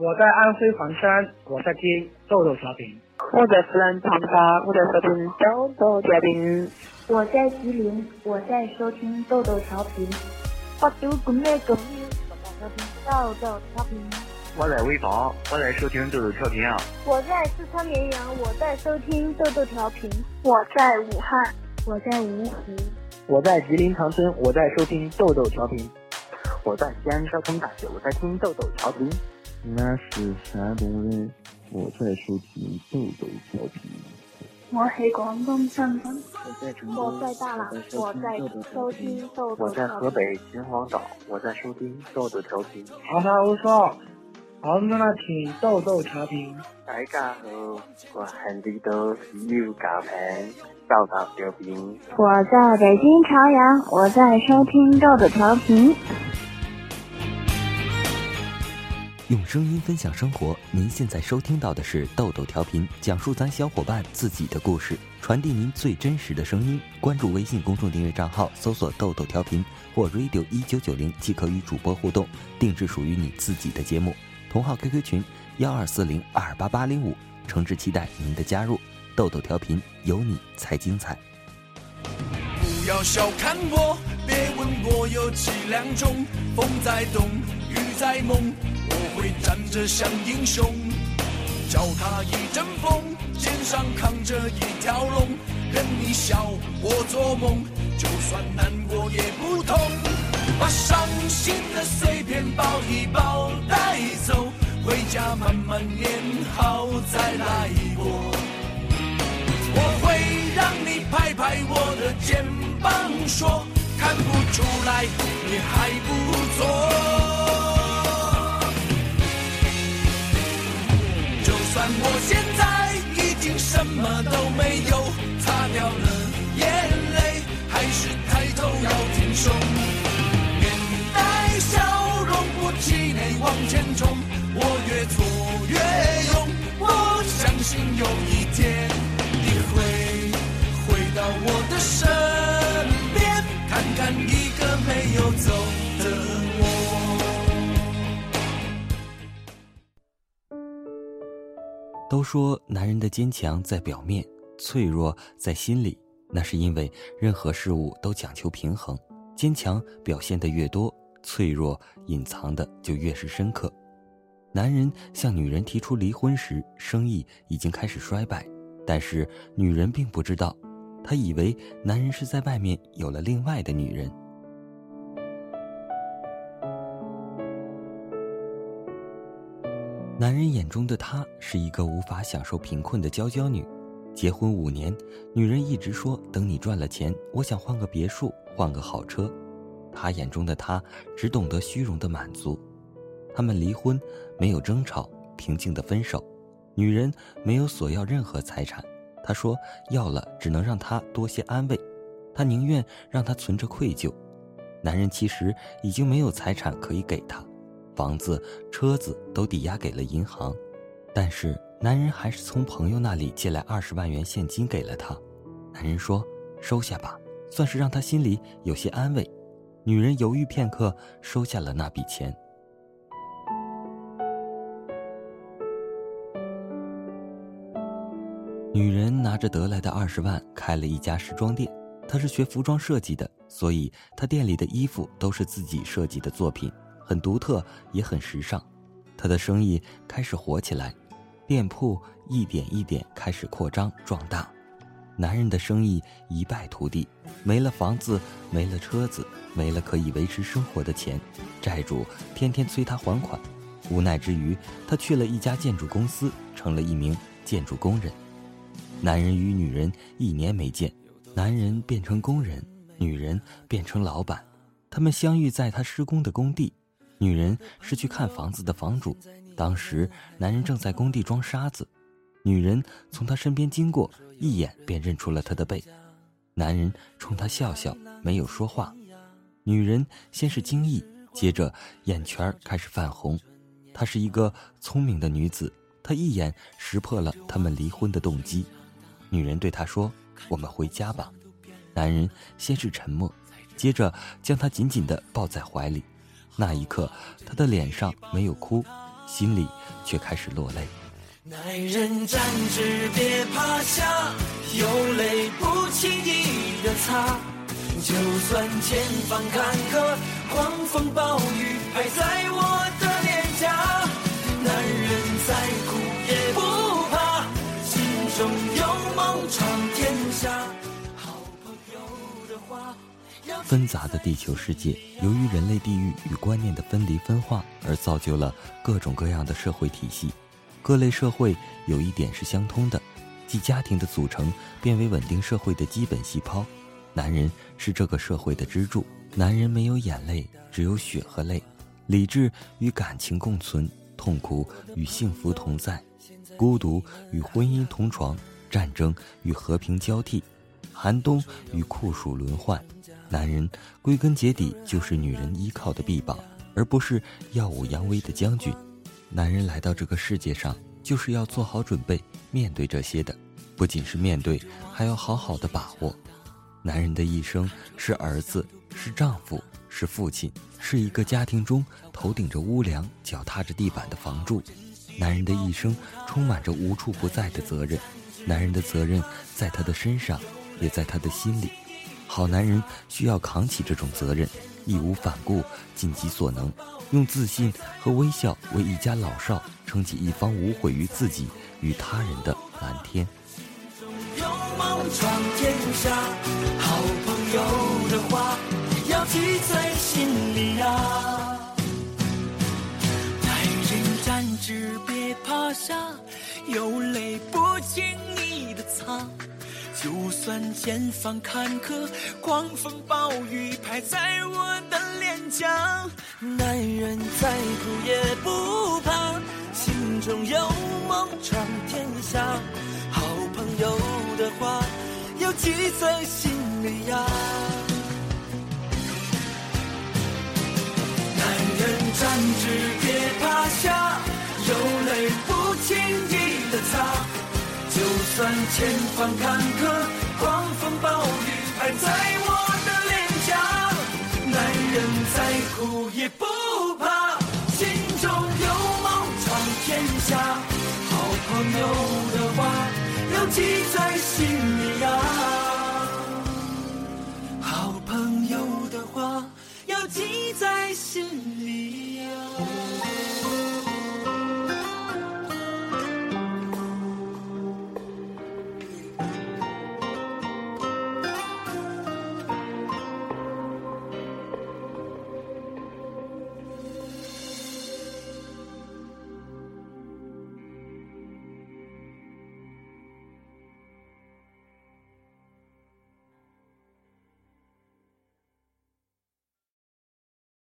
我在安徽黄山，我在听豆豆调频。我在湖南长沙，我在收听豆豆调频。我在吉林，我在收听豆豆调频。我我在收听豆豆调频。我在潍坊，我在收听豆豆调频啊。我在四川绵阳，我在收听豆豆调频。我在武汉，我在芜湖。我在吉林长春，我在收听豆豆调频。我在西安交通大学，我在听豆豆调频。我是山东人，我在收听豆豆调频。我是广东深圳，我在成都，我在大朗，我在收听豆豆我在河北秦皇岛，我在收听豆豆调频。好好说，我们来听豆豆调频。大家好，我很地都是有咖啡豆豆调频。我在北京朝阳，我在收听豆豆调频。用声音分享生活，您现在收听到的是豆豆调频，讲述咱小伙伴自己的故事，传递您最真实的声音。关注微信公众订阅账号，搜索“豆豆调频”或 “radio 一九九零”，即可与主播互动，定制属于你自己的节目。同号 QQ 群：幺二四零二八八零五，诚挚期待您的加入。豆豆调频，有你才精彩。不要小看我，别问我有几两重，风在动，雨在梦。会站着像英雄，脚踏一阵风，肩上扛着一条龙，任你笑我做梦，就算难过也不痛。把伤心的碎片抱一抱带走，回家慢慢念好再来过。我会让你拍拍我的肩膀，说看不出来你还不错。但我现在已经什么都没有，擦掉了眼泪，还是抬头要挺胸，面带笑容不气馁往前冲，我越挫越勇，我相信有一天你会回到我的身边，看看一个没有走都说男人的坚强在表面，脆弱在心里。那是因为任何事物都讲求平衡，坚强表现的越多，脆弱隐藏的就越是深刻。男人向女人提出离婚时，生意已经开始衰败，但是女人并不知道，她以为男人是在外面有了另外的女人。男人眼中的她是一个无法享受贫困的娇娇女，结婚五年，女人一直说等你赚了钱，我想换个别墅，换个好车。他眼中的她只懂得虚荣的满足。他们离婚，没有争吵，平静的分手。女人没有索要任何财产，他说要了只能让他多些安慰，他宁愿让他存着愧疚。男人其实已经没有财产可以给她。房子、车子都抵押给了银行，但是男人还是从朋友那里借来二十万元现金给了他。男人说：“收下吧，算是让他心里有些安慰。”女人犹豫片刻，收下了那笔钱。女人拿着得来的二十万，开了一家时装店。她是学服装设计的，所以她店里的衣服都是自己设计的作品。很独特，也很时尚，他的生意开始火起来，店铺一点一点开始扩张壮大。男人的生意一败涂地，没了房子，没了车子，没了可以维持生活的钱，债主天天催他还款。无奈之余，他去了一家建筑公司，成了一名建筑工人。男人与女人一年没见，男人变成工人，女人变成老板。他们相遇在他施工的工地。女人是去看房子的房主，当时男人正在工地装沙子，女人从他身边经过，一眼便认出了他的背，男人冲她笑笑，没有说话。女人先是惊异，接着眼圈开始泛红。她是一个聪明的女子，她一眼识破了他们离婚的动机。女人对他说：“我们回家吧。”男人先是沉默，接着将她紧紧地抱在怀里。那一刻，他的脸上没有哭，心里却开始落泪。男人站直别趴下，有泪不轻易的擦。就算前方坎坷，狂风暴雨拍在我的脸颊，男人再苦也不怕，心中有梦闯天下。好朋友的话。纷杂的地球世界，由于人类地域与观念的分离分化，而造就了各种各样的社会体系。各类社会有一点是相通的，即家庭的组成变为稳定社会的基本细胞。男人是这个社会的支柱。男人没有眼泪，只有血和泪。理智与感情共存，痛苦与幸福同在，孤独与婚姻同床，战争与和平交替，寒冬与酷暑轮换。男人归根结底就是女人依靠的臂膀，而不是耀武扬威的将军。男人来到这个世界上，就是要做好准备面对这些的，不仅是面对，还要好好的把握。男人的一生是儿子，是丈夫，是父亲，是一个家庭中头顶着屋梁、脚踏着地板的房柱。男人的一生充满着无处不在的责任，男人的责任在他的身上，也在他的心里。好男人需要扛起这种责任，义无反顾，尽己所能，用自信和微笑为一家老少撑起一方无悔于自己与他人的蓝天。有梦闯天下，好朋友的话要记在心里呀。男人站直别趴下，有泪不轻易的擦。就算前方坎坷，狂风暴雨拍在我的脸颊，男人再苦也不怕，心中有梦闯天下，好朋友的话要记在心里呀。男人站直别趴下，有泪不轻易。就算前方坎坷，狂风暴雨拍在我的脸颊，男人再苦也不怕，心中有梦闯天下。好朋友的话要记在心里呀，好朋友的话要记在心里呀。